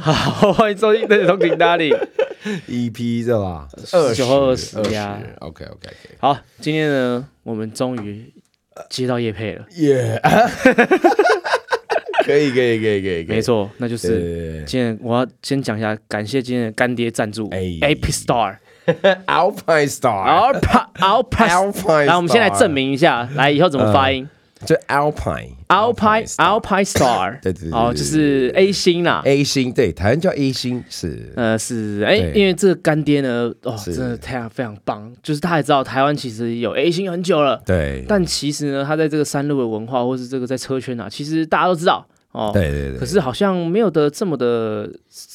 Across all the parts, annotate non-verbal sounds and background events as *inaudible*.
好，欢迎收听《的通勤大理》。EP 是吧？九号二十呀 OK OK OK，好，今天呢，我们终于接到叶配了，耶！可以可以可以可以，可以没。错，那就是今天我要先讲一下，感谢今天的干爹赞助哎，AP Star。对，*laughs* Alpine Star。Alpine *laughs* Alpine，Alpine，来，我们先来证明一下，来以后怎么发音 *laughs* 就 Alpine。？Alpine Star Alpine Star，对对哦，就是 A 星啦。A 星，对，台湾叫 A 星，是呃，是哎，因为这个干爹呢，哦，真的太非常棒，就是他也知道台湾其实有 A 星很久了，对，但其实呢，他在这个山路的文化，或是这个在车圈啊，其实大家都知道哦。对对对，可是好像没有的这么的，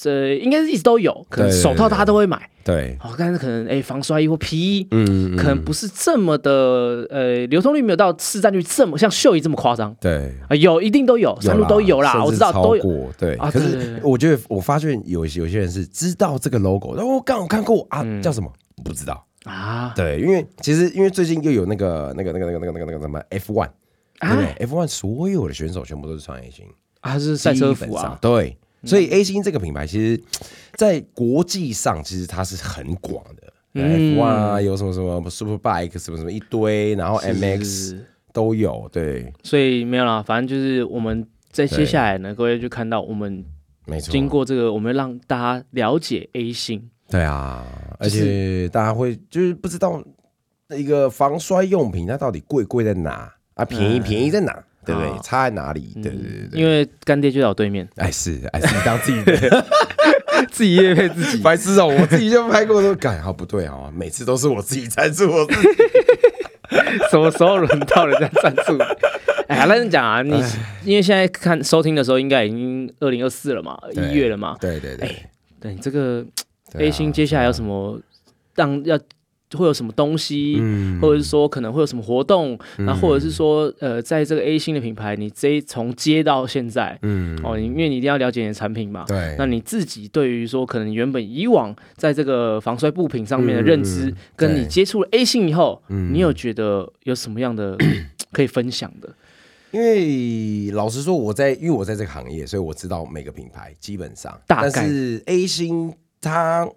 呃，应该是一直都有，可能手套大家都会买，对，哦，但是可能哎防摔衣或皮衣，嗯，可能不是这么的，呃，流通率没有到市占率这么像秀衣这么夸张。对，啊，有一定都有，山路都有啦，我知道都有。对。啊可是我觉得，我发现有有些人是知道这个 logo，然后我刚好看过啊，嗯。叫什么？不知道。啊。对，因为其实因为最近又有那个那个那个那个那个那个那个什么 F one，对不对？F one 所有的选手全部都是穿 A 星，啊，是赛车服啊，对。所以 A 星这个品牌，其实，在国际上其实它是很广的。嗯 F one 啊，有什么什么 Super Bike 什么什么一堆，然后 MX 都有，对，所以没有啦，反正就是我们在接下来呢，各位就看到我们没错。经过这个，我们让大家了解 A 星，对啊，而且大家会就是不知道一个防摔用品它到底贵贵在哪啊，便宜嗯便宜在哪，对不？差在哪里？对对对对。因为干爹就在我对面，哎是哎是，你当自己的 *laughs* 自己业配自己，白痴哦！我自己就拍过说，改好不对啊，每次都是我自己赞助我自己。*laughs* 什么时候轮到人家赞助？哎呀，认真讲啊，你因为现在看收听的时候，应该已经二零二四了嘛，对一月了嘛，对对对哎对你这个对啊 A 星接下来有什么让要会有什么东西，嗯。或者是说可能会有什么活动，然后或者是说呃，在这个 A 星的品牌，你这一从接到现在，嗯。哦，因为你一定要了解你的产品嘛，对，那你自己对于说，可能原本以往在这个防摔布品上面的认知，嗯跟你接触了 A 星以后，嗯。你有觉得有什么样的 *coughs* 可以分享的？因为老实说，我在因为我在这个行业，所以我知道每个品牌基本上，大概。但是 A 星它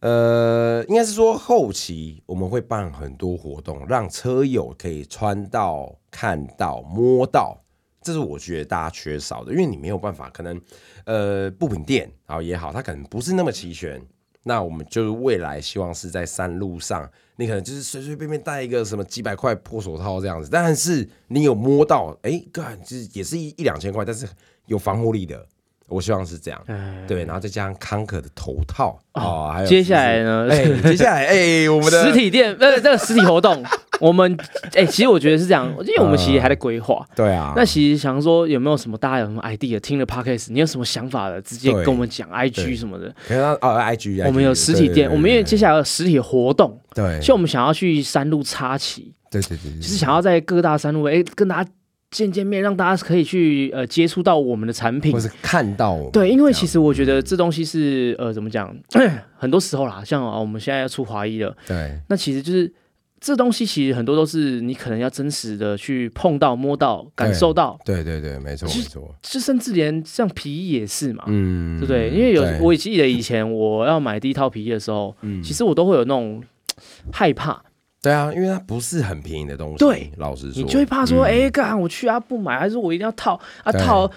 呃，应该是说后期我们会办很多活动，让车友可以穿到、看到、摸到。这是我觉得大家缺少的，因为你没有办法，可能呃布品店啊也好，它可能不是那么齐全。那我们就是未来希望是在山路上，你可能就是随随便便带一个什么几百块破手套这样子，但是你有摸到，哎，干就是也是一一两千块，但是有防护力的，我希望是这样。哎，对，然后再加上康可的头套哦，还有接下来呢？哎，*laughs* 接下来哎，我们的实体店呃，这个实体活动，*laughs* 我们哎、其实我觉得是这样，因为我们其实还在规划。对啊，那其实想说有没有什么大家有什么 idea，听了 podcast，你有什么想法的，直接跟我们讲 IG 什么的。可能哦，IG，我们有实体店，我们因为接下来有实体活动，对，所以我们想要去山路插旗，对对对，就是想要在各大山路哎、跟大家见见面，让大家可以去呃接触到我们的产品。或。是看到我们对，因为其实我觉得这东西是呃怎么讲，*clears throat* 很多时候啦，像啊我们现在要出华裔了，对。那其实就是这东西其实很多都是你可能要真实的去碰到、摸到、感受到，对。对对，没错没错，就甚至连像皮衣也是嘛，嗯，对不对？因为有对。我记得以前我要买第一套皮衣的时候，嗯。其实我都会有那种 *tsk* 害怕，对啊，因为它不是很便宜的东西，对，老实说，你就会怕说，嗯。哎，干我去啊不买，还是我一定要套啊套，哎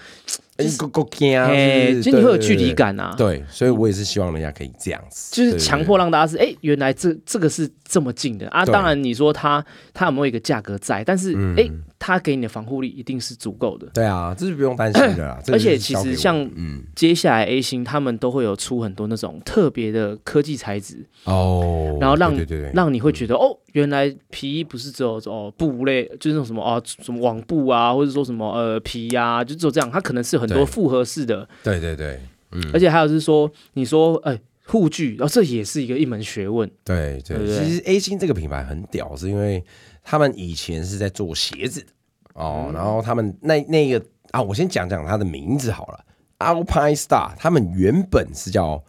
够够惊啊，哎，是就你会有距离感啊。对，所以我也是希望人家可以这样子，就是强迫。让大家是哎，原来这这个是这么近的啊！当然你说它它有没有一个价格在，但是嗯哎，它给你的防护力一定是足够的。对啊，这是不用担心的啦。*clears throat* 而且其实像嗯接下来 A 星他们都会有出很多那种特别的科技材质，哦，然后让让你会觉得哦，原来皮衣不是只有哦布类，就是那种什么哦什么网布啊，或者说什么呃皮呀、就只有这样，它可能是很多对。复合式的，对对对，嗯，而且还有是说你说哎护具，然、后这也是一个一门学问，对对，其实 A 星这个品牌很屌，是因为他们以前是在做鞋子的哦，嗯。然后他们那那个啊，我先讲讲它的名字好了，Alpine Star，他们原本是叫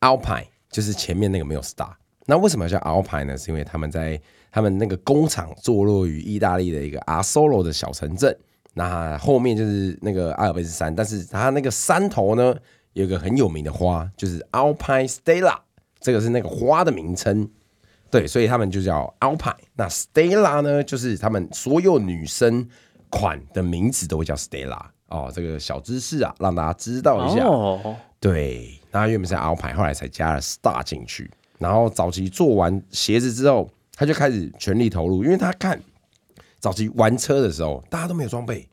Alpine，就是前面那个没有 star。那为什么叫 Alpine 呢？是因为他们在他们那个工厂坐落于意大利的一个 Asolo 的小城镇。那后面就是那个阿尔卑斯山，但是它那个山头呢，有一个很有名的花，就是 Alpine Stella，这个是那个花的名称。对，所以他们就叫 Alpine。那 Stella 呢，就是他们所有女生款的名字都会叫 Stella 哦。这个小知识啊，让大家知道一下。哦，对，那原本是 Alpine，后来才加了 Star 进去。然后早期做完鞋子之后，他就开始全力投入，因为他看早期玩车的时候，大家都没有装备，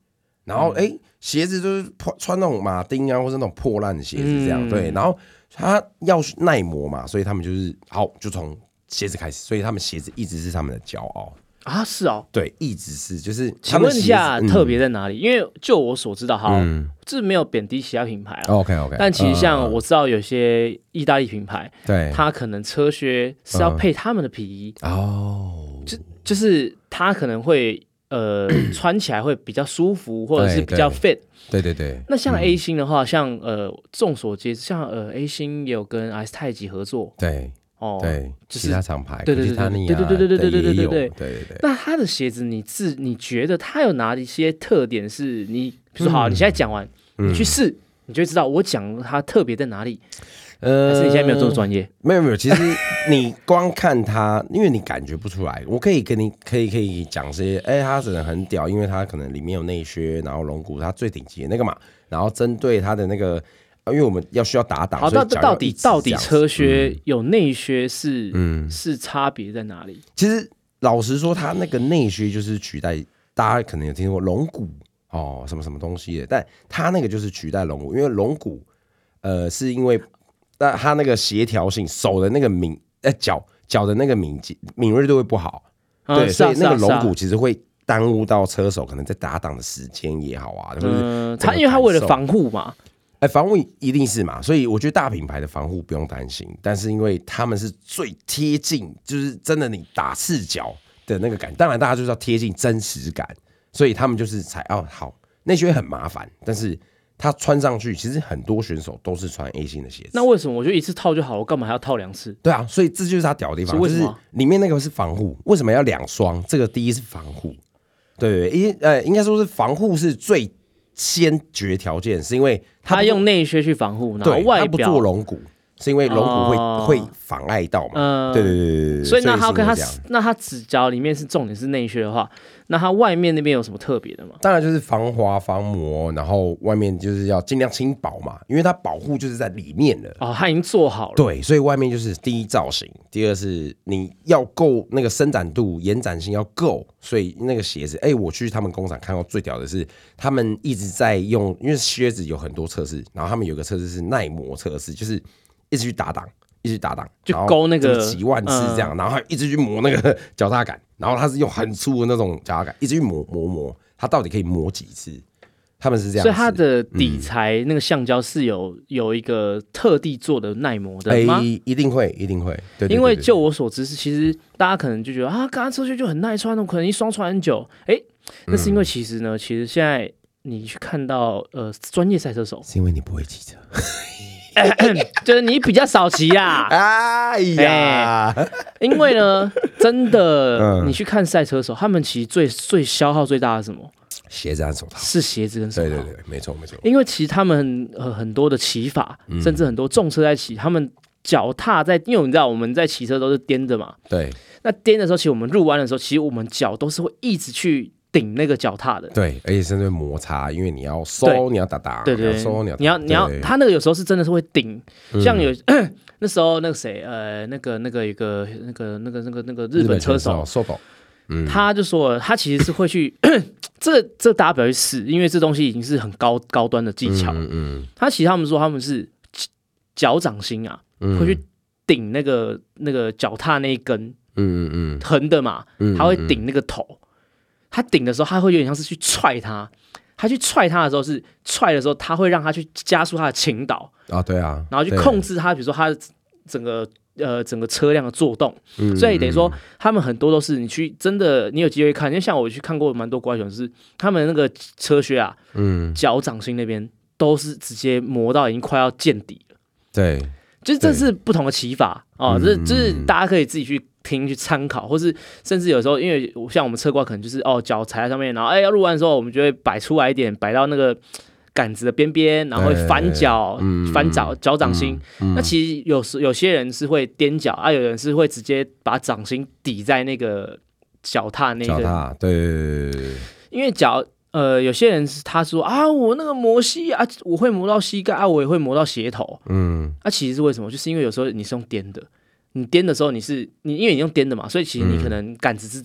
然后哎、鞋子就是破穿那种马丁啊，或是那种破烂的鞋子这样。嗯对，然后他要耐磨嘛，所以他们就是好，就从鞋子开始，所以他们鞋子一直是他们的骄傲。啊，是哦。对，一直是就是。请问一下，特别、在哪里？因为就我所知道，哈，嗯这没有贬低其他品牌啊。OK OK，但其实像嗯我知道有些意大利品牌，对它可能车靴是嗯要配他们的皮衣，哦，就就是它可能会呃 *clears throat* 穿起来会比较舒服，或者是比较 fit。对对对，那像 A 星的话，像呃众所皆知，像呃 A 星也有跟 S 太极合作对哦。对，就是其他厂牌，对对对对对对对对对对对对对对。那他的鞋子，你自你觉得它有哪一些特点是你，比如说好，嗯你现在讲完，你去试，你就会知道我讲它特别在哪里。呃还是你现在没有这么专业？没有没有，其实你光看它，因为你感觉不出来。我可以跟你可以可以讲些，哎、它真的很屌，因为它可能里面有内靴，然后龙骨它最顶级的那个嘛，然后针对它的那个，啊因为我们要需要打档，好，所以到底到底车靴有内靴是嗯，是差别在哪里？其实老实说，它那个内靴就是取代，大家可能有听过龙骨哦，什么什么东西的，但它那个就是取代龙骨，因为龙骨，呃，是因为那它那个协调性，手的那个敏，呃，脚脚的那个敏捷敏锐度会不好，对，所以那个是啊。是啊龙骨其实会耽误到车手可能在打档的时间也好啊，就是嗯，整个因为它为了受防护嘛，哎，防护一定是嘛，所以我觉得大品牌的防护不用担心，但是因为他们是最贴近，就是真的你打赤脚的那个感，当然大家就是要贴近真实感，所以他们就是才哦好，那些很麻烦，但是它穿上去，其实很多选手都是穿 A 型的鞋子。那为什么我就一次套就好了？我干嘛还要套两次？对啊，所以这就是他屌的地方，就是里面那个是防护，为什么要两双？这个第一是防护，对对对，因呃应该说是防护是最先决条件，是因为它不它用内靴去防护，然后对，外表不做表，龙骨，是因为龙骨会、哦会妨碍到嘛？嗯对对对对对，所以那它跟它是因为这样那他指甲里面是重点是内靴的话，那它外面那边有什么特别的吗？当然就是防滑防磨，然后外面就是要尽量轻薄嘛，因为它保护就是在里面的。哦，它已经做好了。对，所以外面就是第一造型，第二是你要够那个伸展度、延展性要够，所以那个鞋子，哎、我去他们工厂看到最屌的是，他们一直在用，因为靴子有很多测试，然后他们有个测试是耐磨测试，就是一直去打档，一直去打档，就勾那个几万次这样，然后还一直去磨那个 *laughs* 脚踏杆，然后他是用很粗的那种脚踏杆，一直去磨磨磨，他到底可以磨几次？他们是这样，所以它的底材那个橡胶是有有一个特地做的耐磨的哎、吗？一定会，一定会，因为就我所知是，其实大家可能就觉得啊，刚刚出去就很耐穿，我可能一双穿很久。哎，那是因嗯为其实呢，其实现在你去看到呃专业赛车手，是因为你不会骑车。*coughs* 就是你比较少骑啦。哎呀，因为呢，*laughs* 真的嗯。你去看赛车手，他们骑最最消耗最大的是什么？鞋子和手套，是鞋子跟手套。对对对，没错没错，因为其实他们呃很多的骑法，嗯。甚至很多重车在骑，他们脚踏在，因为你知道我们在骑车都是颠着嘛，对。那颠的时候，其实我们入弯的时候，其实我们脚都是会一直去顶那个脚踏的。对，而且甚至会摩擦，因为你要收，你要打打，对对，收，你要你要你要，对。他那个有时候是真的是会顶，嗯。像有 *clears throat* 那时候那个谁呃那个那个一个那个那个那个那个日本车手，嗯，他就说了他其实是会去 *clears throat* 这这大家不要去试，因为这东西已经是很高高端的技巧。嗯嗯。他其实他们说他们是脚掌心啊，嗯，会去顶那个那个脚踏那一根嗯嗯嗯。横的嘛，嗯，他会顶那个头。他顶的时候，他会有点像是去踹他。他去踹他的时候是踹的时候，他会让他去加速他的倾倒，啊，对啊，然后去控制他，比如说他的整个呃整个车辆的作动。嗯所以等于说，他们很多都是你去真的，你有机会看，因为像我去看过蛮多国外选手，是他们那个车靴啊，嗯，脚掌心那边都是直接磨到已经快要见底了。对，就是这是不同的骑法啊，这就是大家可以自己去听去参考，或是甚至有时候，因为像我们侧挂可能就是哦脚踩在上面，然后哎要录完的时候，我们就会摆出来一点，摆到那个杆子的边边，然后会翻脚、翻脚脚掌心。那其实有时有些人是会踮脚啊，有人是会直接把掌心抵在那个脚踏那个。脚踏对，因为脚。呃，有些人是他说啊，我那个磨膝啊，我会磨到膝盖啊，我也会磨到鞋头。嗯，那其实是为什么？就是因为有时候你是用颠的，你颠的时候你是你，因为你用颠的嘛，所以其实你可能杆子是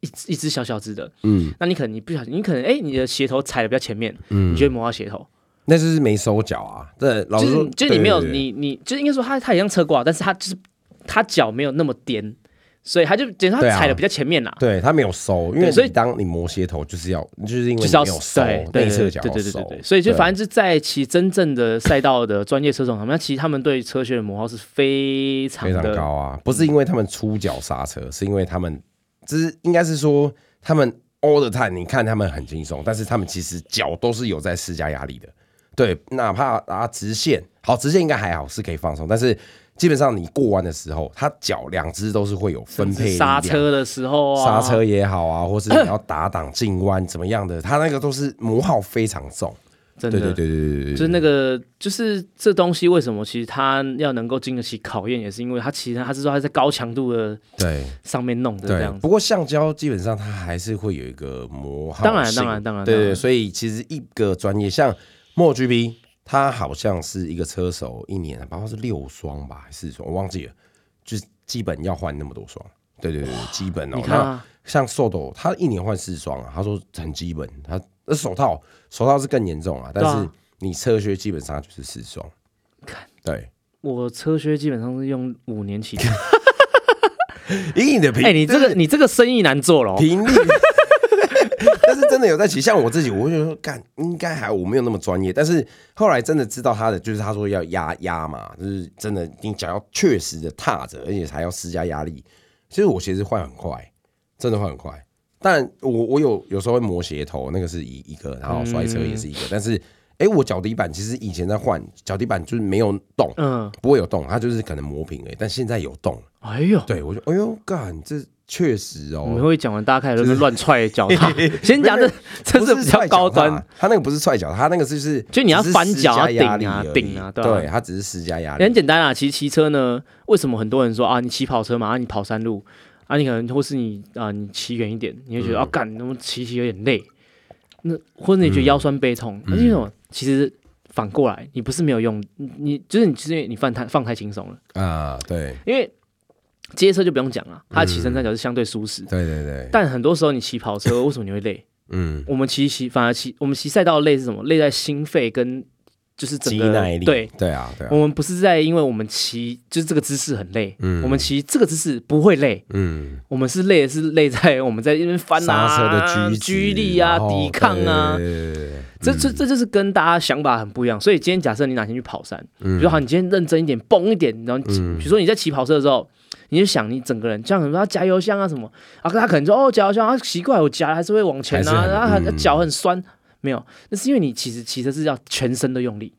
一一只小小只的。嗯，那你可能你不小心，你可能哎，你的鞋头踩的比较前面，嗯，你就会磨到鞋头。那就是没收脚啊。对，老师就是你没有你你就应该说他他一样侧挂，但是他就是他脚没有那么颠。所以他就等于他踩的比较前面啦，对他没有收，因为所以当你磨鞋头就是要，就是因为没有收内侧脚要收，所以就反正就在骑真正的赛道的专业车手他们，其实他们对车靴的磨耗是非常非常高啊，不是因为他们出脚刹车，是因为他们，就是应该是说他们 all the time，你看他们很轻松，但是他们其实脚都是有在施加压力的，对，哪怕啊直线好，直线应该还好是可以放松，但是。基本上你过弯的时候，它脚两只都是会有分配刹车的时候啊，刹车也好啊，或是你要打挡进弯怎么样的，它那个都是磨耗非常重。真的，对对对对对就是那个，就是这东西为什么其实它要能够经得起考验，也是因为它其实它是说它在高强度的对上面弄的这样。不过橡胶基本上它还是会有一个磨耗，当然当然当然，对对。所以其实一个专业像莫 GP。他好像是一个车手，一年包括是六双吧，还是双，我忘记了，就是基本要换那么多双。对对对，基本哦。那像瘦斗，他一年换四双啊，他说很基本。他那手套，手套是更严重啊，但是你车靴基本上就是四双。看，对，我车靴基本上是用五年起。*laughs* 以你的频，哎，你这个你这个生意难做了，*laughs* 频率。但是真的有在骑，像我自己，我会觉得干应该还我没有那么专业。但是后来真的知道他的，就是他说要压压嘛，就是真的你脚要确实的踏着，而且还要施加压力。其实我鞋子换很快，真的换很快。但我我有有时候会磨鞋头，那个是一一个，然后摔车也是一个。但是哎，我脚底板其实以前在换脚底板就是没有动，嗯，不会有动，它就是可能磨平哎。但现在有动，哎呦，对我就哎呦干这。确实哦，我们会讲完，大家开始都是乱踹脚踏。*laughs* 先讲这，这是比较高端。他那个不是踹脚，他那个就是就你要翻脚顶啊，顶啊，对，他只是施加压力。很简单啊，其实骑车呢，为什么很多人说啊，你骑跑车嘛，啊，你跑山路啊，你可能或是你啊，你骑远一点，你会觉得啊，干，那么骑骑有点累。那或者你觉得腰酸背痛，那为什么？其实反过来，你不是没有用，你就是你，其实你放太放太轻松了啊。对，因为。街车就不用讲了，它的起身三角是相对舒适。对对对。但很多时候你骑跑车，为什么你会累？*laughs* 嗯，我们骑骑反而骑，我们骑赛道累是什么？累在心肺跟就是整个对对啊对。我们不是在，因为我们骑就是这个姿势很累，嗯，我们骑这个姿势不会累，嗯，我们是累是累在我们在那边翻啊，居力啊，抵抗啊，这这这就是跟大家想法很不一样。所以今天假设你哪天去跑山，比如好，你今天认真一点，蹦一点，然后比如说你在骑跑车的时候。你就想你整个人，像什么他加油箱啊什么啊，他可能说哦加油箱啊奇怪，我夹还是会往前啊，然后脚很酸，没有，那是因为你其实骑车是要全身的用力，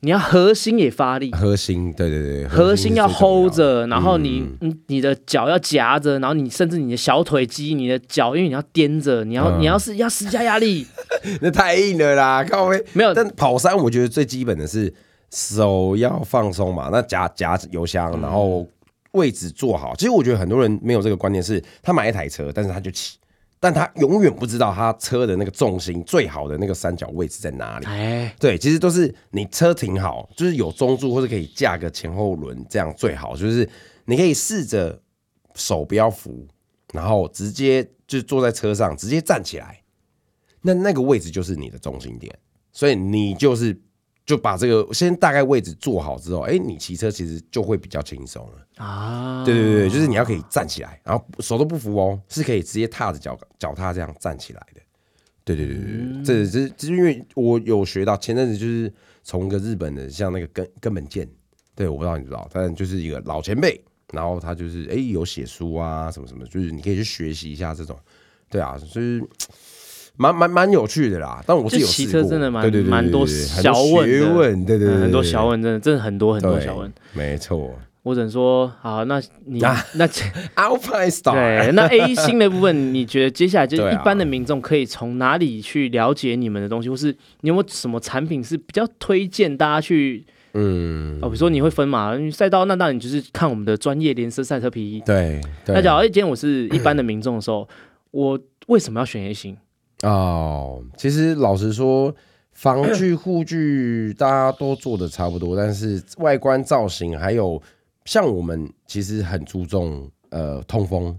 你要核心也发力，核心对对对，核心要 hold 着，然后你你你的脚要夹着，然后你甚至你的小腿肌、你的脚，因为你要颠着，你要你要是要施加压力，*laughs* 那太硬了啦，靠没没有，但跑山我觉得最基本的是手要放松嘛，那夹夹油箱，然后。位置坐好，其实我觉得很多人没有这个观念，是他买一台车，但是他就骑，但他永远不知道他车的那个重心最好的那个三角位置在哪里。哎，对，其实都是你车停好，就是有中柱或者可以架个前后轮，这样最好。就是你可以试着手不要扶，然后直接就坐在车上，直接站起来，那那个位置就是你的中心点，所以你就是。就把这个先大概位置做好之后，哎，你骑车其实就会比较轻松了啊！对对对，就是你要可以站起来，然后手都不扶哦，是可以直接踏着脚脚踏这样站起来的。对对对对，这这这因为我有学到，前阵子就是从一个日本的像那个根根本健，对，我不知道你知道，但就是一个老前辈，然后他就是哎有写书啊什么什么，就是你可以去学习一下这种，对啊，就是蛮蛮蛮有趣的啦。但我是有骑车真的蛮对对对，蛮多小问学问，对对对，很多小问，真的真的很多很多小问，没错。我只能说，好，那你那 *laughs* Alpine Star 对，那 A 星的部分，你觉得接下来就 *laughs* 是一般的民众可以从哪里去了解你们的东西，或是你有没有什么产品是比较推荐大家去？嗯，哦，比如说你会分嘛，赛道那当然你就是看我们的专业连色赛车皮衣。对，那假如哎，今天我是一般的民众的时候，我为什么要选 A 星？哦，其实老实说。防具护具大家都做的差不多，但是外观造型还有像我们其实很注重呃通风，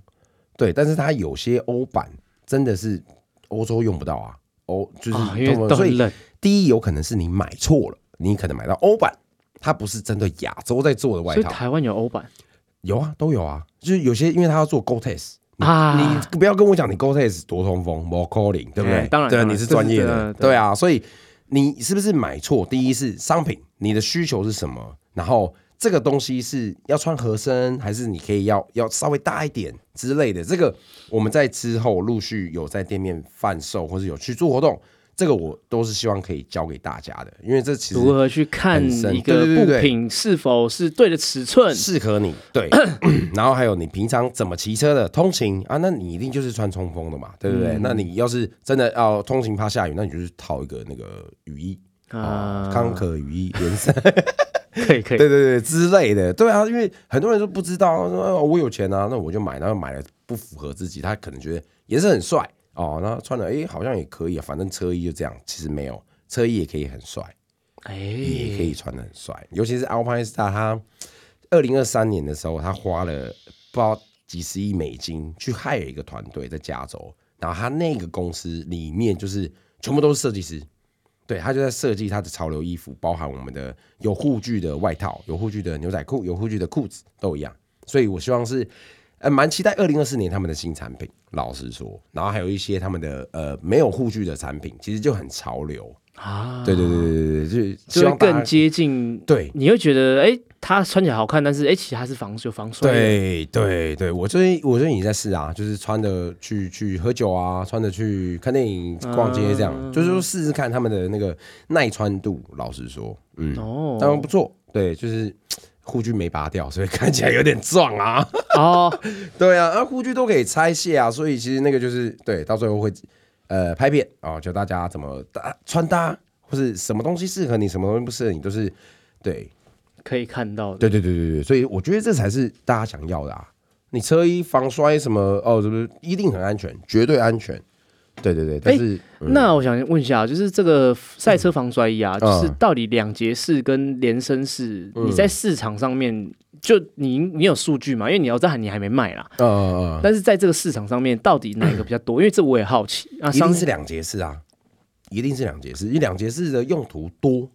对，但是它有些欧版真的是欧洲用不到啊，欧就是所以第一有可能是你买错了，你可能买到欧版，它不是针对亚洲在做的外套。台湾有欧版？有啊，都有啊，就是有些因为它要做 Go Test 啊，你不要跟我讲你 Go Test 多通风，more calling，对不对？当然，对，你是专业的，对啊，所以。你是不是买错？第一是商品，你的需求是什么？然后这个东西是要穿合身，还是你可以要要稍微大一点之类的？这个我们在之后陆续有在店面贩售，或者有去做活动。这个我都是希望可以教给大家的，因为这其实如何去看一个布品是否是对的尺寸，适合你。对，*coughs* 然后还有你平常怎么骑车的通勤啊？那你一定就是穿冲锋的嘛，对不对？那你要是真的要通勤怕下雨，那你就是套一个那个雨衣啊，康可雨衣颜色 *laughs* 可以可以，对对对之类的。对啊，因为很多人都不知道，说我有钱啊，那我就买，然后买了不符合自己，他可能觉得颜色很帅。哦，那穿的哎，好像也可以啊，反正车衣就这样。其实没有，车衣也可以很帅，哎，也可以穿的很帅。尤其是 Alpine Star，他二零二三年的时候，他花了不知道几十亿美金去害了一个团队在加州，然后他那个公司里面就是全部都是设计师，对他就在设计他的潮流衣服，包含我们的有护具的外套、有护具的牛仔裤、有护具的裤子都一样。所以我希望是。呃，蛮期待二零二四年他们的新产品。老实说，然后还有一些他们的呃没有护具的产品，其实就很潮流啊。对对对对对就就更接近。对，你会觉得哎，它穿起来好看，但是哎，其实它是防就防水。对对对，我最近我最近也在试啊，就是穿着去去喝酒啊，穿着去看电影、逛街这样，就是说试试看他们的那个耐穿度。老实说，嗯，哦，当然不错。对，就是。护具没拔掉，所以 *laughs* 看起来有点壮啊！哦，*laughs* 对啊，啊，护具都可以拆卸啊，所以其实那个就是对，到最后会呃拍片啊，教大家怎么搭穿搭，或是什么东西适合你，什么东西不适合你，都是对可以看到的。对对对对对，所以我觉得这才是大家想要的啊！你车衣防摔什么哦，是不是一定很安全，绝对安全。对对对，但是那我想问一下，就是这个赛车防摔衣啊，就是到底两节式跟连身式，你在市场上面就你你有数据吗？因为你要在你还没卖啦，嗯嗯嗯，但是在这个市场上面，到底哪一个比较多？*coughs* 因为这我也好奇啊，一定是两节式啊，一定是两节式，因为两节式的用途多，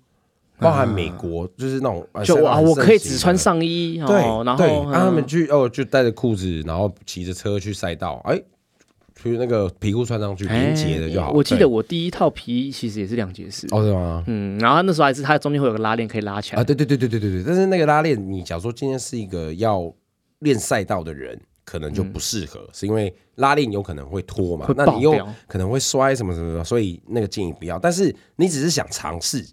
包含美国就是那种就啊，我可以只穿上衣，对，然后让他们去哦，就带着裤子，然后骑着车去赛道，哎。去那个皮裤穿上去连接的就好。我记得我第一套皮衣其实也是两节式。哦，是吗？嗯，然后那时候还是它中间会有个拉链可以拉起来。啊，对对对对对对对。但是那个拉链，你假如说今天是一个要练赛道的人，可能就不适合，是因为拉链有可能会脱嘛，那你又可能会摔什么什么，所以那个建议不要。但是你只是想尝试，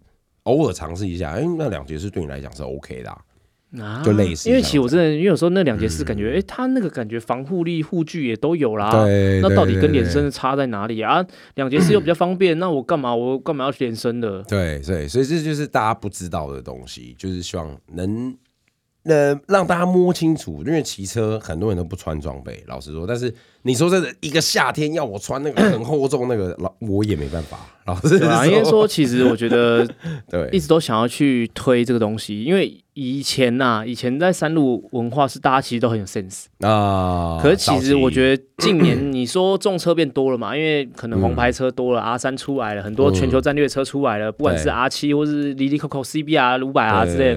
偶尔尝试一下，哎，那两节式对你来讲是 OK 的。啊，就类似，因为其实我真的，因为有时候那两节是感觉，哎，它那个感觉防护力、护具也都有啦。对，那到底跟连身差在哪里啊？两节式又比较方便，*clears throat* 那我干嘛？我干嘛要连身的？对对，所以这就是大家不知道的东西，就是希望能。呃，让大家摸清楚，因为骑车很多人都不穿装备，老实说。但是你说这一个夏天要我穿那个很厚重那个，老我也没办法。老实说，因为说其实我觉得，*laughs* 对，一直都想要去推这个东西，因为以前呐，以前在山路文化是大家其实都很有 sense 啊。可是其实我觉得近年你说重车变多了嘛，因为可能黄牌车多了，R 三出来了，很多全球战略车出来了，不管是 R 七或是 Lily Coco CBR 五百 R 之类。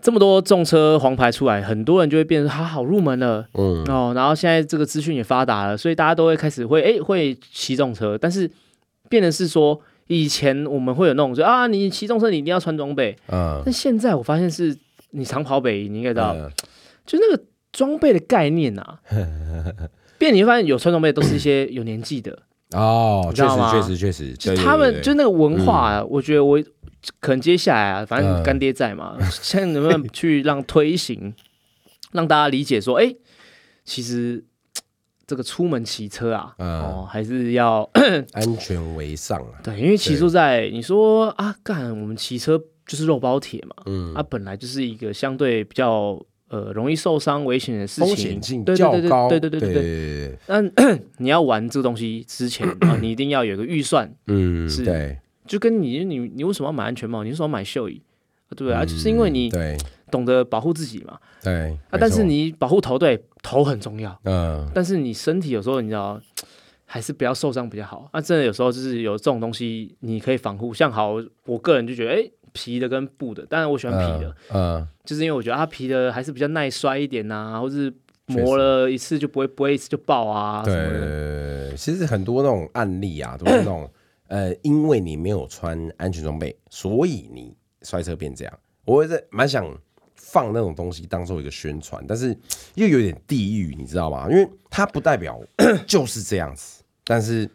这么多重车黄牌出来，很多人就会变成它好入门了，嗯。哦，然后现在这个资讯也发达了，所以大家都会开始会哎会骑重车，但是变的是说以前我们会有那种说啊你骑重车你一定要穿装备，嗯，但现在我发现是你长跑北你应该知道，就那个装备的概念啊，*laughs* 变你会发现有穿装备都是一些有年纪的，哦，确实确实确实，就他们就那个文化啊，我觉得我可能接下来啊，反正嗯。干爹在嘛，现在能不能去让推行，*laughs* 让大家理解说，哎，其实这个出门骑车啊，嗯。哦，还是要 *coughs* 安全为上啊，对，因为骑说在你说啊，干我们骑车就是肉包铁嘛，嗯，啊，本来就是一个相对比较呃容易受伤、危险的事情，风险性对对对较高，对对对对对。对，那 *coughs* 你要玩这个东西之前啊，*coughs* 你一定要有个预算，嗯，是对，就跟你你你为什么要买安全帽？你为什么要买袖衣？啊对不对啊？就是因为你懂得保护自己嘛。对啊，但是，你保护头，对头很重要，嗯，但是你身体有时候你知道。*tsk* 还是不要受伤比较好啊！真的有时候就是有这种东西，你可以防护。像好，我个人就觉得，哎、皮的跟布的，当然我喜欢皮的，嗯，嗯，就是因为我觉得它皮的还是比较耐摔一点呐、或是磨了一次就不会不会一次就爆啊什么的。对，其实很多那种案例啊，都是那种呃，因为你没有穿安全装备，所以你摔车变这样。我在蛮想放那种东西当做一个宣传，但是又有点地域，你知道吗？因为它不代表 *clears throat* 就是这样子，但是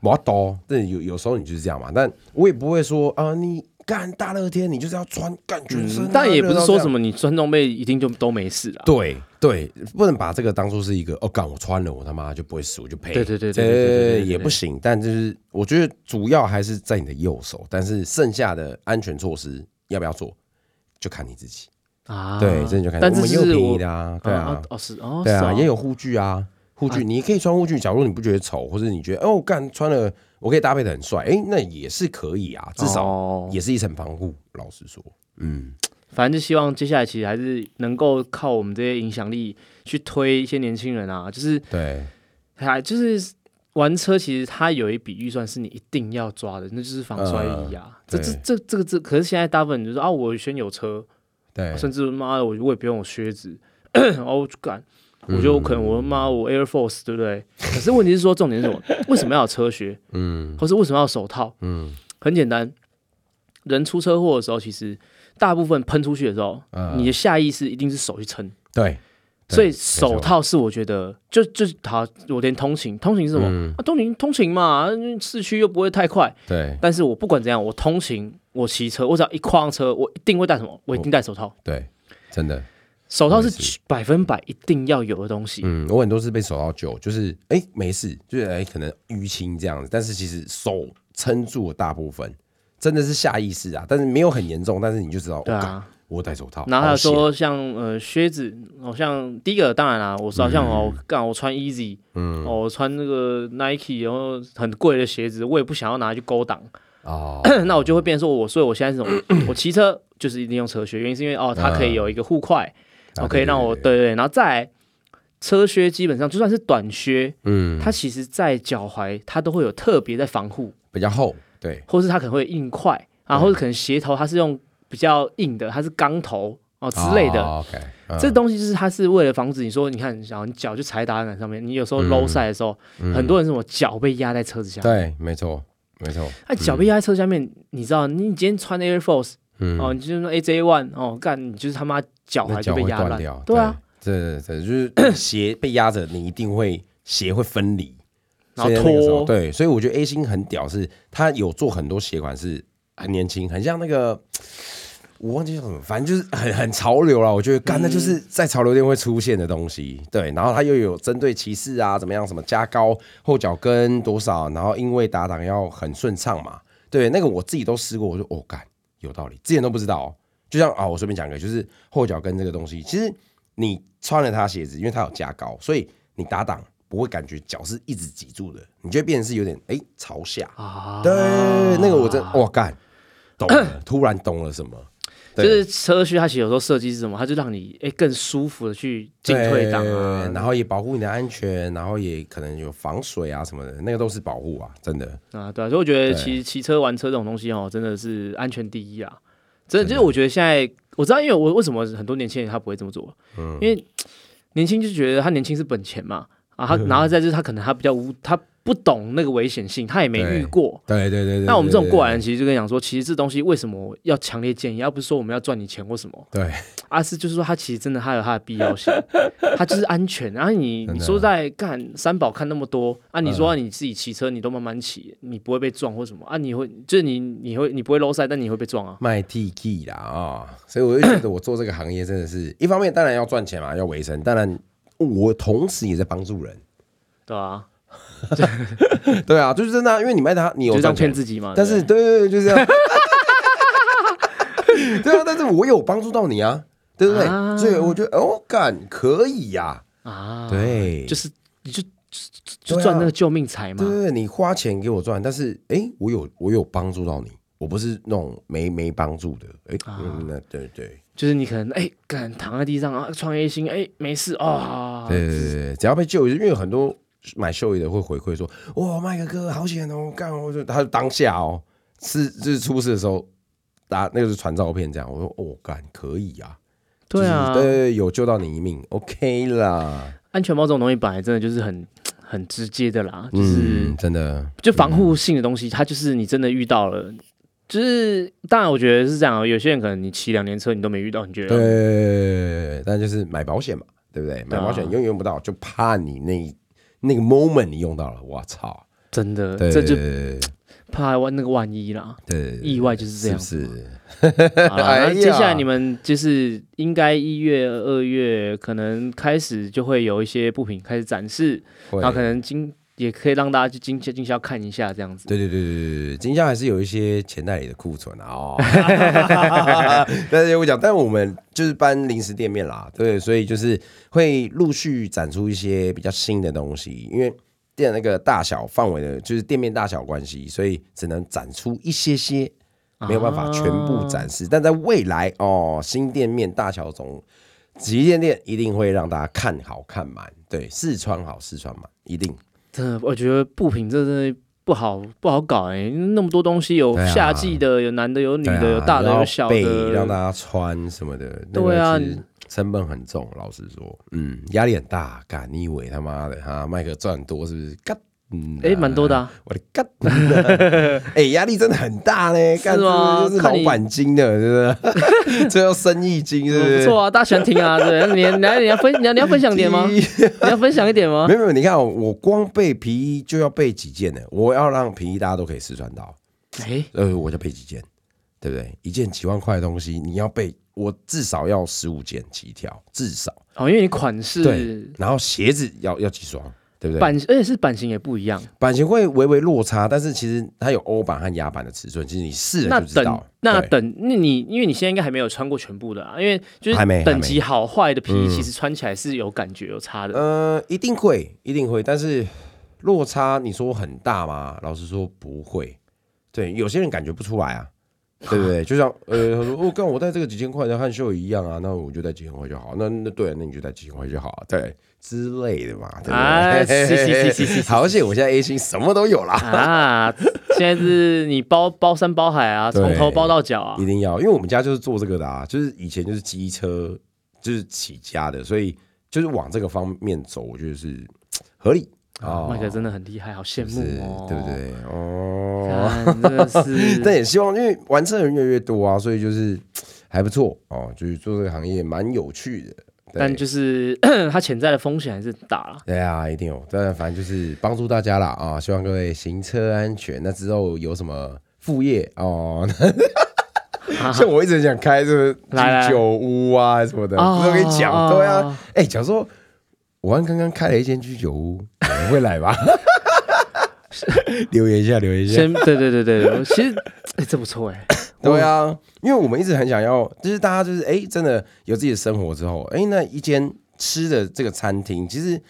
我要多，但有有时候你就是这样嘛。但我也不会说啊、你干大热天你就是要穿干全身啊、嗯，但也不是说什么。你穿装备一定就都没事啊。对对，不能把这个当做是一个哦，干我穿了，我他妈就不会死，我就赔。对对对也不行。但就是我觉得主要还是在你的右手，但是剩下的安全措施要不要做，就看你自己。啊，对，真的就看你。但我们也有便宜的啊，对啊，哦是哦，对啊，哦也有护具啊，护具你可以穿护具。假如你不觉得丑，或者你觉得哦，干穿了我可以搭配的很帅，哎，那也是可以啊，至少哦也是一层防护。老实说，嗯，反正就希望接下来其实还是能够靠我们这些影响力去推一些年轻人啊，就是对，还就是玩车，其实它有一笔预算是你一定要抓的，那就是防摔衣啊。这嗯这这这个这，可是现在大部分人就说啊，我先有车，对，甚至妈的我我也不用有靴子，我 *coughs* 就干。我觉得我可能我妈我 Air Force 对不对？可是问题是说重点是什么？为什么要有车靴，嗯或是为什么要有手套？嗯很简单，人出车祸的时候，其实大部分喷出去的时候，嗯你的下意识一定是手去撑，对，对所以手套是我觉得就就是好，我连通勤，通勤是什么？嗯啊，通勤通勤嘛，市区又不会太快。对但是我不管怎样，我通勤，我骑车，我只要一跨上车，我一定会戴什么？我一定戴手套。对，真的。手套是百分百一定要有的东西。嗯，我很多次被手套救，就是哎、诶没事，就是哎、诶可能淤青这样子，但是其实手撑住了大部分，真的是下意识啊，但是没有很严重，但是你就知道，对啊，我戴手套，然后还有说像呃靴子，好像第一个当然啦，我知道像哦干我穿 Easy，嗯。哦我穿那个 Nike，然后很贵的鞋子，我也不想要拿去勾挡，哦，*clears throat* 那我就会变成说我，所以我现在这种，我骑车就是一定用车靴，原因是因为哦它可以有一个护块，啊哦可以让我对对。对，然后再来车靴基本上就算是短靴，嗯，它其实在脚踝它都会有特别的防护，比较厚，对，或是它可能会硬块啊，或者可能鞋头它是用比较硬的，它是钢头哦之类的。哦 OK，嗯。这东西就是它是为了防止你说，你看，然后你脚就踩在打杆上面，你有时候嗯。low 赛的时候，很多人是我脚被压在车子下面，对，没错，没错，那脚被压在车下面，你知道，你今天穿 Air Force 嗯，哦，你就是说 AJ One 哦，干，你就是他妈脚那踝就脚被压烂断掉，，对啊，对，这这就是 *coughs* 鞋被压着，你一定会鞋会分离，然后脱，对，所以我觉得 A 星很屌，是他有做很多鞋款是很年轻，很像那个我忘记叫什么，反正就是很很潮流了。我觉得干，那就是在潮流店会出现的东西。对，然后它又有针对骑士啊，怎么样，什么加高后脚跟多少，然后因为打档要很顺畅嘛。对，那个我自己都试过，我说哦，干有道理，之前都不知道哦、就像啊，我随便讲一个，就是后脚跟这个东西，其实你穿了它鞋子，因为它有加高，所以你打挡不会感觉脚是一直挤住的，你就会变成是有点哎、朝下。啊，对，那个我真哇干，懂了，突然懂了什么？就是车靴它其实有时候设计是什么，它就让你哎更舒服的去进退档啊，然后也保护你的安全，然后也可能有防水啊什么的，那个都是保护啊，真的。啊，对啊，所以我觉得对。骑骑车玩车这种东西哦，真的是安全第一啊！真的。就是我觉得现在我知道，因为我为什么很多年轻人他不会这么做，嗯。因为年轻就觉得他年轻是本钱嘛，啊，他然后再就是他可能他比较无他。不懂那个危险性，他也没遇过。对对对对。那我们这种过来人，其实就跟你讲说，其实这东西为什么要强烈建议？而不是说我们要赚你钱或什么，对，而是就是说，他其实真的还有它的必要性，*laughs* 他就是安全。然后你你说在干三宝看那么多啊，你说你自己骑车，你都慢慢骑，你不会被撞或什么啊？你会就是你你会你不会 low 塞，但你会被撞啊？卖 T K 啦啊！所以我就觉得我做这个行业真的是一方面，当然要赚钱嘛，要维生。当然，我同时也在帮助人，对啊。*laughs* 对啊，就是真的，因为你卖他，你有这样骗自己嘛？但是，对对对，就这样。*laughs* 对啊，但是我有帮助到你啊，对不对？所以我觉得，哦，干可以呀。啊，对，就是你就就赚那个救命财嘛。对对，你花钱给我赚，但是，哎，我有我有帮助到你，我不是那种没没帮助的。哎，那对对，就是你可能哎，干躺在地上啊，创业心，哎，没事啊。对对对，只要被救，因为很多。买秀衣的会回馈说：“哇，麦克哥好险哦！干，我就他当下哦，是就是出事的时候，打那个是传照片这样。我说哦，干可以啊，对啊，对，有救到你一命，OK 啦。安全帽这种东西本来真的就是很很直接的啦，就是真的就防护性的东西，它就是你真的遇到了，就是当然我觉得是这样。有些人可能你骑两年车你都没遇到，你觉得对，但就是买保险嘛，对不对？买保险用用不到，就怕你那。那个 moment 你用到了，我操！真的，这就怕万那个万一啦。对，意外就是这样。是。那接下来你们就是应该一月、二月可能开始就会有一些布品开始展示，然后可能今。也可以让大家去经经销看一下这样子。对对对对对对，经销还是有一些钱袋里的库存啊。哦。*laughs* *laughs* 但是我讲，但我们就是搬临时店面啦，对，所以就是会陆续展出一些比较新的东西，因为店那个大小范围的，就是店面大小关系，所以只能展出一些些，没有办法全部展示。但在未来哦，新店面大小总旗舰店一定会让大家看好看满，对，试穿好试穿满，一定。真的，我觉得布品这真的不好不好搞哎，那么多东西，有夏季的，有男的，有女的，有大的，有小的，让大家穿什么的，对啊，成本很重，老实说，嗯，压力很大，干你以为他妈的哈，麦克赚多是不是？干。嗯，哎，蛮多的，我的干，哎，*laughs* 压力真的很大呢，干吗？是老板金的，是不是？这要生意金，是不是？不错啊，大家喜欢听啊，*laughs* 对，你来，你要分，你要你要分享点吗？*laughs* 你要分享一点吗？没有没有，你看我光备皮衣就要备几件呢？我要让皮衣大家都可以试穿到，哎，呃，我就备几件，对不对？一件几万块的东西，你要备，我至少要十五件起跳，至少哦，因为你款式对，然后鞋子要要几双。对不对？版而且是版型也不一样，版型会微微落差，但是其实它有欧版和亚版的尺寸，其实你试了就知道。那等那你因为你现在应该还没有穿过全部的啊，因为就是等级好坏的皮，其实穿起来是有感觉有差的。呃，一定会，一定会，但是落差你说很大吗？老实说不会。对，有些人感觉不出来啊，对不对？*laughs* 就像呃，他说我跟我带这个几千块的汉秀一样啊，那我就带几千块就好。那那对，那你就带几千块就好。对。之类的嘛，对不对？*laughs* 好险，我现在 A 星什么都有啦。啊！现在是你包 *laughs* 包山包海啊，从头包到脚啊，一定要，因为我们家就是做这个的啊，就是以前就是机车就是起家的，所以就是往这个方面走，我觉得是合理啊。麦克真的很厉害，好羡慕哦，对不对？哦，真的是，*laughs* 但也希望，因为玩车的人越来越多啊，所以就是还不错哦，就是做这个行业蛮有趣的。但就是 *clears throat* 它潜在的风险还是大了。对啊，一定有。但反正就是帮助大家啦啊！希望各位行车安全。那之后有什么副业哦？*laughs* 像我一直想开这个居酒屋啊什么的，都可以讲。对啊，哎，假如说我刚刚开了一间居酒屋，你会来吧？*laughs* 留言一下，留言一下。先，对对对对，其实哎，这不错哎。对啊，因为我们一直很想要，就是大家就是哎，真的有自己的生活之后，哎，那一间吃的这个餐厅，其实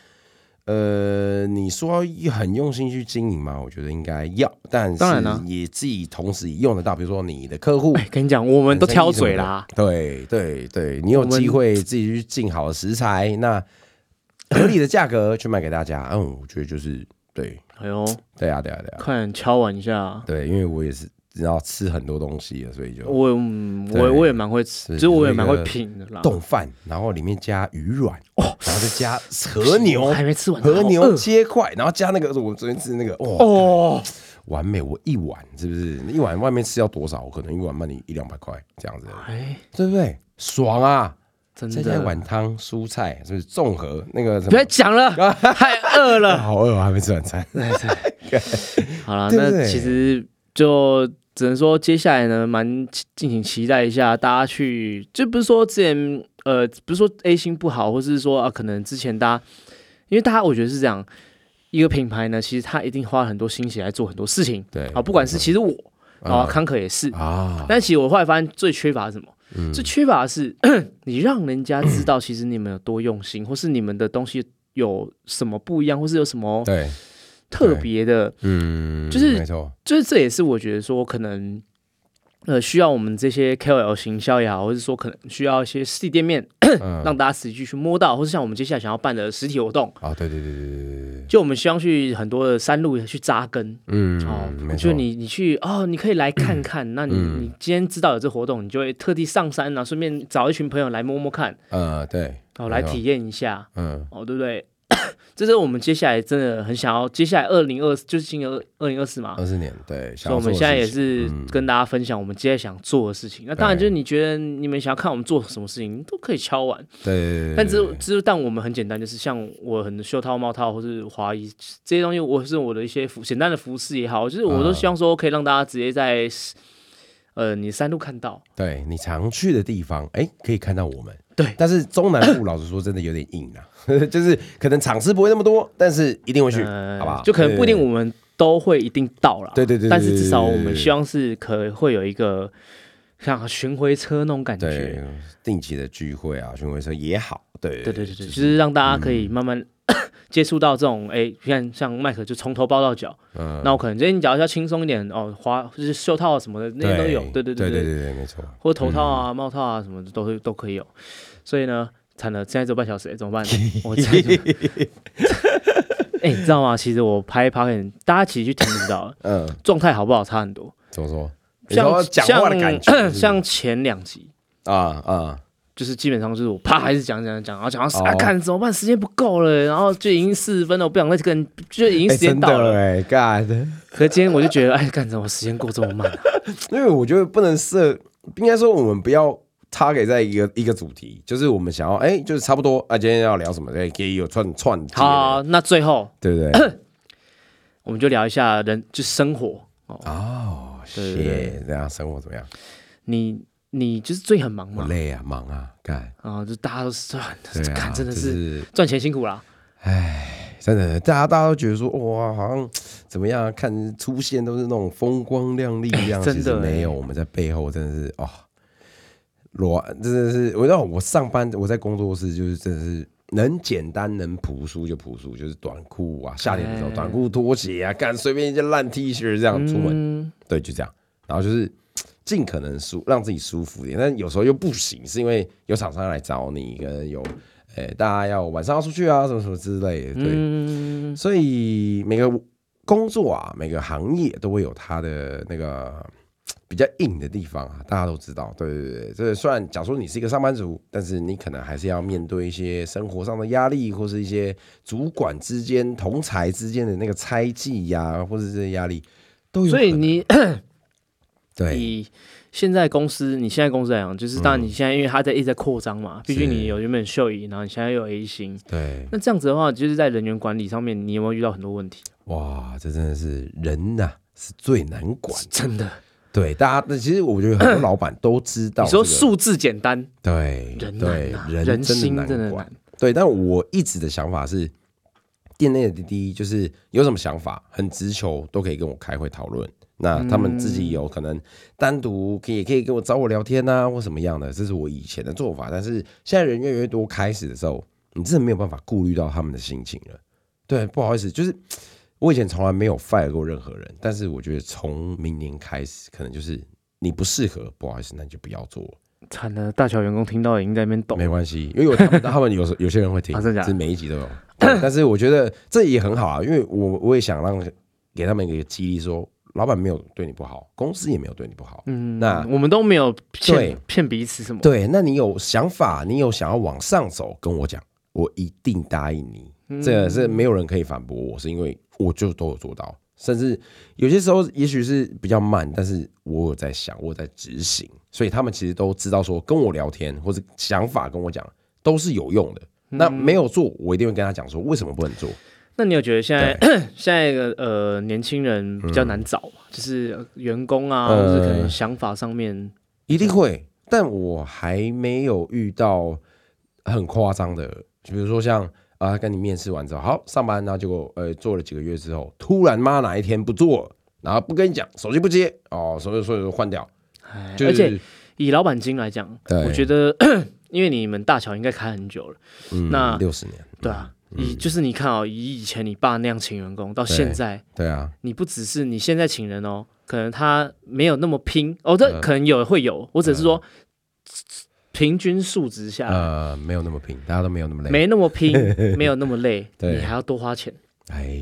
呃，你说很用心去经营嘛，我觉得应该要，但当然呢，也自己同时也用得到，比如说你的客户，跟你讲，我们都挑嘴啦，对对对，你有机会自己去进好的食材，那合理的价格去卖给大家，嗯，我觉得就是对，哎呦，对啊对啊对啊，快点敲完一下，对，因为我也是。然后吃很多东西了，所以就我我我也蛮会吃，是就是我也那蛮会品的啦。冻饭，然后里面加鱼卵，哦，然后再加 *laughs* 和牛我，还没吃完，和牛切块，然后加那个我昨天吃那个，哦，哦，完美！我一碗是不是？一碗外面吃要多少？我可能一碗卖你一两百块这样子，哎，对不对？爽啊！真再加一，碗汤、蔬菜，是不是综合那个什么别？讲了，*laughs* 太饿了。好饿，我还没吃晚餐。*laughs* 好了，那其实就只能说接下来呢，蛮敬请期待一下，大家去，就不是说之前呃，不是说 A 星不好，或是说啊，可能之前大家，因为大家我觉得是这样，一个品牌呢，其实它一定花了很多心血来做很多事情对啊，不管是其实我啊，啊康可也是，啊，但其实我后来发现最缺乏是什么？嗯。最缺乏的是 *clears throat* 你让人家知道，其实你们有多用心，或是你们的东西有什么不一样，或是有什么对，特别的。嗯，就是没错，就是这也是我觉得说可能。呃，需要我们这些 KOL 行销也好，或者说可能需要一些实体店面，嗯，*clears throat* 让大家实际去摸到，或是像我们接下来想要办的实体活动，啊，对对对对对对对，就我们希望去很多的山路去扎根。嗯，哦，就你你去哦，你可以来看 *clears throat* 看。那你嗯你今天知道有这活动，你就会特地上山啊，顺便找一群朋友来摸摸看，呃，对，哦，来体验一下，嗯，哦，对不对？这是我们接下来真的很想要，接下来二零二就是今年二二零二四嘛，二十年，对，所以我们现在也是嗯跟大家分享我们接下来想做的事情。那当然就是你觉得你们想要看我们做什么事情，都可以敲完。对对对，但只对只但我们很简单，就是像我很袖套、帽套或是华衣这些东西，我是我的一些服简单的服饰也好，就是我都希望说可以让大家直接在呃你山路看到。对你常去的地方，哎，可以看到我们。对但是中南部老实说，真的有点硬啊，*laughs* 就是可能场次不会那么多，但是一定会去，呃好不好？就可能不一定我们都会一定到了，对对对对但是至少我们希望是可会有一个像巡回车那种感对觉。定期的聚会啊，巡回车也好，对对对对对，就就是让大家可以慢慢接触到这种，哎，你看像麦克就从头包到脚，嗯那我可能今天你脚要轻松一点哦，滑就是袖套啊什么的那些都有，对对对对对对对，没错。或者头套啊、帽套啊什么的都会都可以有。所以呢，惨了，现在只有半小时，哎怎么办？*laughs* 我这样就哎，*laughs* 你知道吗？其实我拍 p o 大家其实去听就知道了，*laughs* 嗯，状态好不好差很多。怎么说？你像讲话的感觉是是像前两集，啊啊，就是基本上就是我啪还是讲讲讲，然后讲到哦啊，看怎么办？时间不够了，然后就已经四十分了，我不想再跟，就已经哎时间到了。的哎，God，可是今天我就觉得，哎，干怎么时间过这么慢啊？因为我觉得不能设，应该说我们不要 target 在一个一个主题，就是我们想要哎，就是差不多啊，今天要聊什么？哎，可以有串串接好，那最后对不对？*coughs* 我们就聊一下人，就生活哦。谢，这样生活怎么样？你你就是最很忙嘛，我累啊，忙啊，干，然后就大家都是赚，看真的是是赚钱辛苦啦。真的，大家大家都觉得说哇，好像怎么样？看出现都是那种风光亮丽一样，*laughs* 真的其实没有，我们在背后真的是哦，裸真的是，我知道我上班我在工作室就是真的是能简单能朴素就朴素，就是短裤啊，夏天的时候哎。短裤拖鞋啊，干随便一件烂 T 恤这样出门，嗯，对，就这样，然后就是尽可能舒让自己舒服一点，但有时候又不行，是因为有厂商来找你，可能有，诶、大家要晚上要出去啊，什么什么之类的，对，嗯，所以每个工作啊，每个行业都会有它的那个比较硬的地方啊，大家都知道，对对对，这虽然假如说你是一个上班族，但是你可能还是要面对一些生活上的压力，或是一些主管之间、同才之间的那个猜忌呀，或者这些压力都有。所以你 *coughs* 对以现在公司，你现在公司来讲，就是当然你现在因为它在一直在扩张嘛，毕竟你有原本秀仪，然后你现在又有 A 星，对，那这样子的话，就是在人员管理上面，你有没有遇到很多问题？哇，这真的是人呐、是最难管。真的，对，大家那其实我觉得很多老板都知道、说数字简单，对人对啊，人人真心的难管。真的难。对，但我一直的想法是，店内的滴滴就是有什么想法，很直球都可以跟我开会讨论。那他们自己有可能单独可以也可以跟我找我聊天啊，或什么样的，这是我以前的做法。但是现在人越来越多，开始的时候，你真的没有办法顾虑到他们的心情了。对，不好意思，就是我以前从来没有 fire 过任何人，但是我觉得从明年开始，可能就是你不适合，不好意思，那你就不要做了。惨了，大小员工听到已经在那边抖。没关系，因为有他们 *laughs* 他们有有些人会听，啊真的是每一集都有。但是我觉得这也很好啊，因为我我也想让给他们一个激励说，老板没有对你不好，公司也没有对你不好，嗯，那我们都没有骗骗彼此什么。对，那你有想法，你有想要往上走，跟我讲，我一定答应你。这个是没有人可以反驳我，是因为我就都有做到，甚至有些时候也许是比较慢，但是我有在想，我有在执行，所以他们其实都知道说跟我聊天或者想法跟我讲都是有用的。那没有做，我一定会跟他讲说为什么不能做。那你有觉得现在 *laughs* 现在的呃年轻人比较难找吗？就是呃员工啊，呃或者可能想法上面，一定会，但我还没有遇到很夸张的，就比如说像啊，跟你面试完之后，好上班，然后结果呃做了几个月之后，突然妈哪一天不做了，然后不跟你讲，手机不接哦，所以所以换掉，就是哎而且以老板金来讲，我觉得因为你们大桥应该开很久了，嗯那六十年，对啊。以就是你看哦，以以前你爸那样请员工，到对现在对啊，你不只是你现在请人哦，可能他没有那么拼哦，这嗯。可能有会有，我只是说平均数值下呃，没有那么拼，大家都没有那么累，没那么拼，*laughs* 没有那么累，对。你还要多花钱。哎，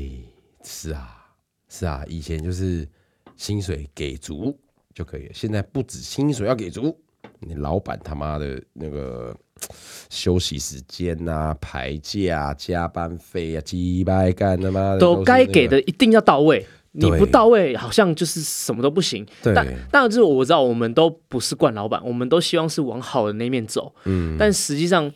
是啊，是啊，以前就是薪水给足就可以了，现在不止薪水要给足，你老板他妈的那个休息时间啊、排假、啊、加班费啊、鸡掰干他妈的都该给的一定要到位，你不到位，好像就是什么都不行。但但当然，就是我知道，我们都不是惯老板，我们都希望是往好的那面走。嗯，但实际上，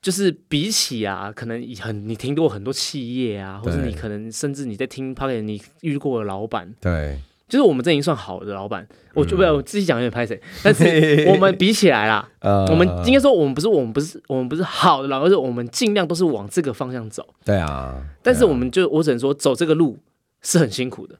就是比起啊，可能很你听过很多企业啊，或者你可能甚至你在听 p o c k e t 你遇过的老板，对就是我们这已经算好的老板。我嗯就不要我自己讲有点拍谁，但是我们比起来啦，*laughs* 呃我们应该说我们不是我们不是我们不是好的老板，而是我们尽量都是往这个方向走。对啊，但是我们就我只能说，走这个路是很辛苦的。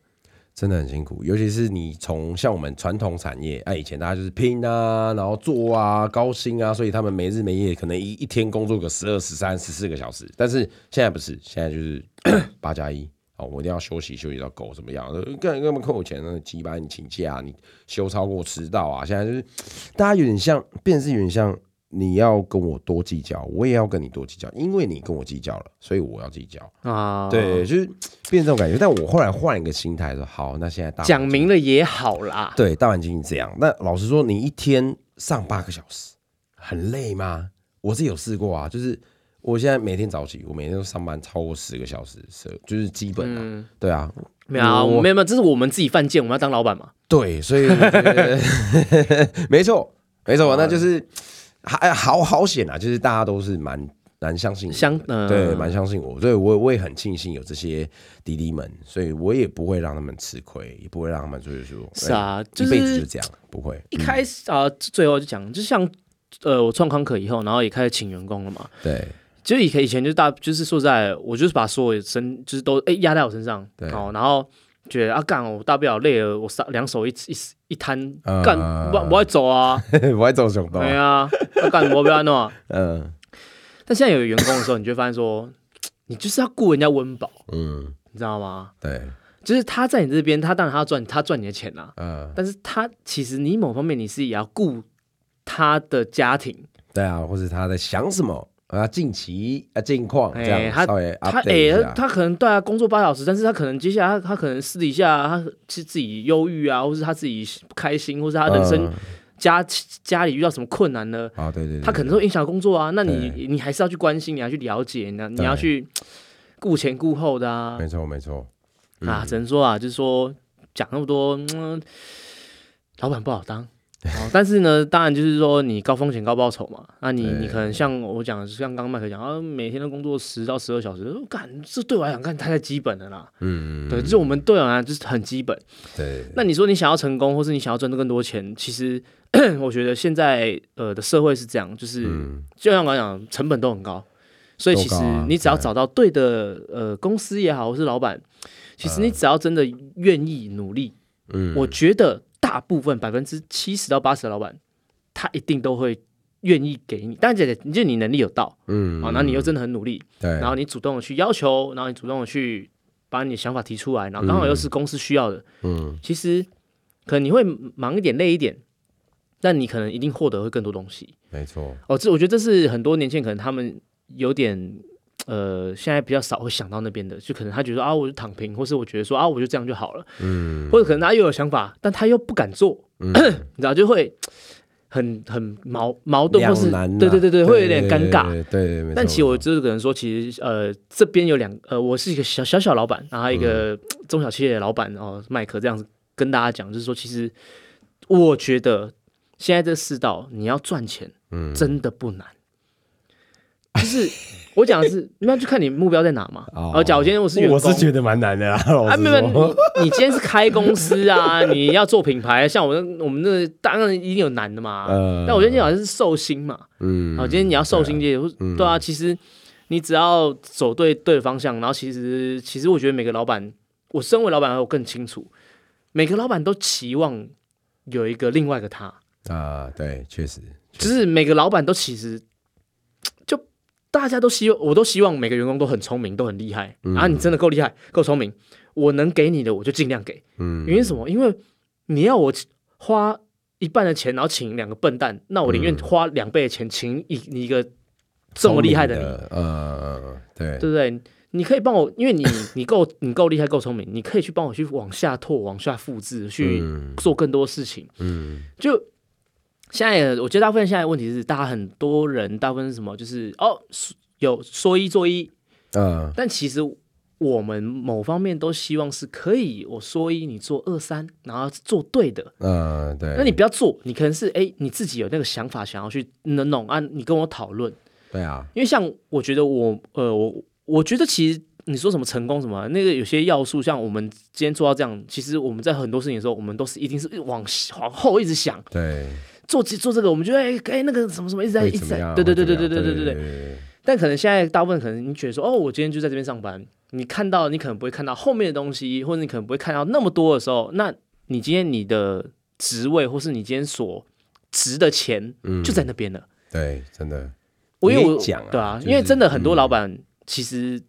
真的很辛苦，尤其是你从像我们传统产业，哎，以前大家就是拼啊，然后做啊，高薪啊，所以他们没日没夜，可能一一天工作个十二、十三、十四个小时。但是现在不是，现在就是 *clears throat* 八加一，哦，我一定要休息，休息到够怎么样？呃干干嘛扣我钱呢？几百你请假，你休超过迟到啊！现在就是大家有点像，变是有点像。你要跟我多计较，我也要跟你多计较，因为你跟我计较了，所以我要计较。啊，对，，就是变成这种感觉。但我后来换一个心态，说好，那现在大讲明了也好啦。对，大环境是这样。那老实说，你一天上八个小时，很累吗？我是有试过啊，就是我现在每天早起，我每天都上班超过十个小时，是就是基本啊。嗯，对啊，没有啊，我我没有没有，这是我们自己犯贱，我们要当老板嘛。对，所以 *laughs* 没错，没错，那就是还好好险啊，就是大家都是蛮蛮相信我的，相呃对，蛮相信我，所以我我也很庆幸有这些弟弟们，所以我也不会让他们吃亏，也不会让他们就是说，是啊，哎就一辈子就这样，不会。一开始啊，最后就讲，就像呃，我创康可以后，然后也开始请员工了嘛。对就以前以前就是大，就是说实在，我就是把所有身就是都哎压在我身上，对哦，然后觉得啊干，我大不了累了，我三两手一一一摊呃。干，我我爱走啊，*laughs* 我爱走熊洞对，啊，啊干我不要弄啊。*laughs* 嗯。但现在有员工的时候，你就会发现说，*tsk* 你就是要顾人家温饱，嗯，你知道吗？对，就是他在你这边，他当然他要赚他赚你的钱啊，嗯，但是他其实你某方面你是也要顾他的家庭，对啊，或者他在想什么啊，近期啊近况这样稍微他哎、下，他可能对啊工作八小时，但是他可能接下来他他可能私底下他是自己忧郁啊，或是他自己不开心，或是他人生嗯。家、家里遇到什么困难呢？啊，对对对，他可能会影响工作啊，那你你还是要去关心，你要去了解，你要你要去顾前顾后的啊。没错没错，啊，只能说啊，就是说讲那么多，嗯，老板不好当。哦，但是呢，当然就是说你高风险高报酬嘛。那你你可能像我讲的，像刚刚麦克讲啊，每天都工作十到十二小时，哦干这对我来讲干太基本了啦。嗯，对，就是我们对我来讲就是很基本。对，那你说你想要成功，或是你想要赚更多钱，其实 *coughs* 我觉得现在呃的社会是这样，就是、嗯。就像我讲，成本都很高，所以其实你只要找到对的呃公司也好，或是老板，其实你只要真的愿意努力，嗯，我觉得大部分百分之七十到八十的老板，他一定都会愿意给你。当然，这个就你能力有到，嗯。好、那你又真的很努力，对，然后你主动的去要求，然后你主动的去把你的想法提出来，然后刚好又是公司需要的，嗯。其实可能你会忙一点、累一点，但你可能一定获得会更多东西。没错，哦，这我觉得这是很多年轻人可能他们有点呃，现在比较少会想到那边的，就可能他觉得啊，我就躺平，或是我觉得说啊，我就这样就好了，嗯，或者可能他又有想法，但他又不敢做，*clears throat* 你知道就会很很矛矛盾，或是对对对对，会有点尴尬，对。但其实我就是可能说，其实呃，这边有两呃，我是一个小小小老板，然后一个 *tsk* 中小企业的老板哦，麦克这样子跟大家讲，就是说，其实我觉得现在这世道，你要赚钱，嗯，真的不难。就是我讲的是，*laughs* 那就看你目标在哪嘛。哦，假如今天我是员工，我是觉得蛮难的啊。啊，没有，你你今天是开公司啊，你要做品牌，像我们我们那当然一定有难的嘛。嗯但我觉得你好像是寿星嘛。嗯。好，今天你要寿星界，对啊。其实你只要走对对的方向，然后其实其实我觉得每个老板，我身为老板，我更清楚，每个老板都期望有一个另外一个他。啊，对，确实，就是每个老板都其实。大家都希望，我都希望每个员工都很聪明，都很厉害啊！你真的够厉害，够聪明，我能给你的我就尽量给。嗯，因为什么？因为你要我花一半的钱，然后请两个笨蛋，那我宁愿花两倍的钱请一你一个这么厉害的你。呃，对，对不对？你可以帮我，因为你 *laughs* 你够你够厉害，够聪明，你可以去帮我去往下拓，往下复制，去做更多事情。嗯，就。现在我觉得大部分现在问题是，大家很多人大部分是什么？就是哦，有说一做一，嗯，但其实我们某方面都希望是可以，我说一你做二三，然后做对的，嗯，对。那你不要做，你可能是哎你自己有那个想法想要去能弄啊，你跟我讨论，对啊。因为像我觉得我呃我我觉得其实你说什么成功什么那个有些要素，像我们今天做到这样，其实我们在很多事情的时候，我们都是一定是往往后一直想，对。做做这个，我们觉得哎哎那个什么什么一直在一直在，对对对对对对对对对。但可能现在大部分可能你觉得说，哦，我今天就在这边上班，你看到你可能不会看到后面的东西，或者你可能不会看到那么多的时候，那你今天你的职位或是你今天所值的钱就在那边了。对，真的。我因为我讲对啊，因为真的很多老板其实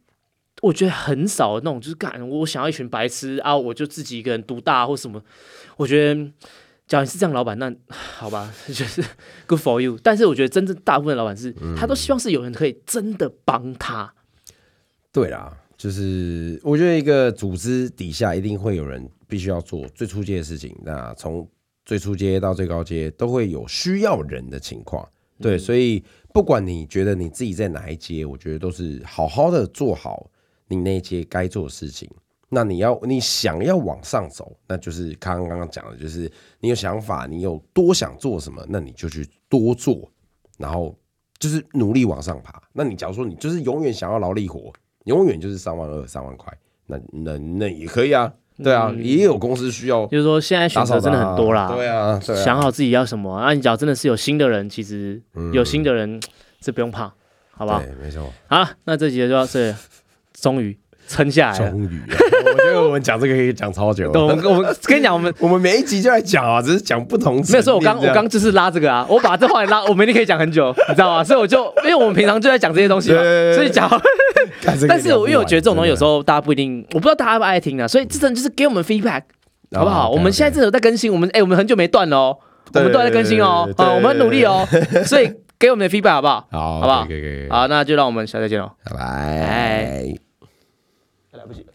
我觉得很少那种就是干我想要一群白痴啊，我就自己一个人独大或什么，我觉得。假如你是这样老板，那 *sighs* 好吧，*laughs* 就是 good for you。但是我觉得真正大部分老板是，他都希望是有人可以真的帮他。对啦，就是我觉得一个组织底下一定会有人必须要做最初阶的事情。那从最初阶到最高阶，都会有需要人的情况。对，所以不管你觉得你自己在哪一阶，我觉得都是好好的做好你那一阶该做的事情。那你要你想要往上走，那就是刚刚刚刚讲的，就是你有想法，你有多想做什么，那你就去多做，然后就是努力往上爬。那你假如说你就是永远想要劳力活，永远就是三万二、三万块，那那那也可以啊，对啊，也有公司需要。就是说现在选择真的很多啦，对啊，想好自己要什么，那你只要真的是有新的人，其实有新的人 *tsk* 是不用怕，好不好？对，没错。好，那这集就到这，终于。撑下来，终于，我觉得我们讲这个可以讲超久。我们我们跟你讲，我们 *laughs* 我们每一集就在讲啊，只是讲不同。没有说，我刚我刚就是拉这个啊，我把这话拉，我们一定可以讲很久，你知道吗？所以我就，因为我们平常就在讲这些东西嘛，*laughs* 所以讲。但是，我因为我觉得这种东西有时候大家不一定，我不知道大家爱不爱听啊，所以这真就是给我们 feedback，好不好？我们现在真的有在更新，我们哎，我们很久没断了哦，我们都在更新哦，啊，我们很努力哦，所以给我们的 feedback 好不好？好，好不好？好，那就让我们下次见喽，拜拜。不及了。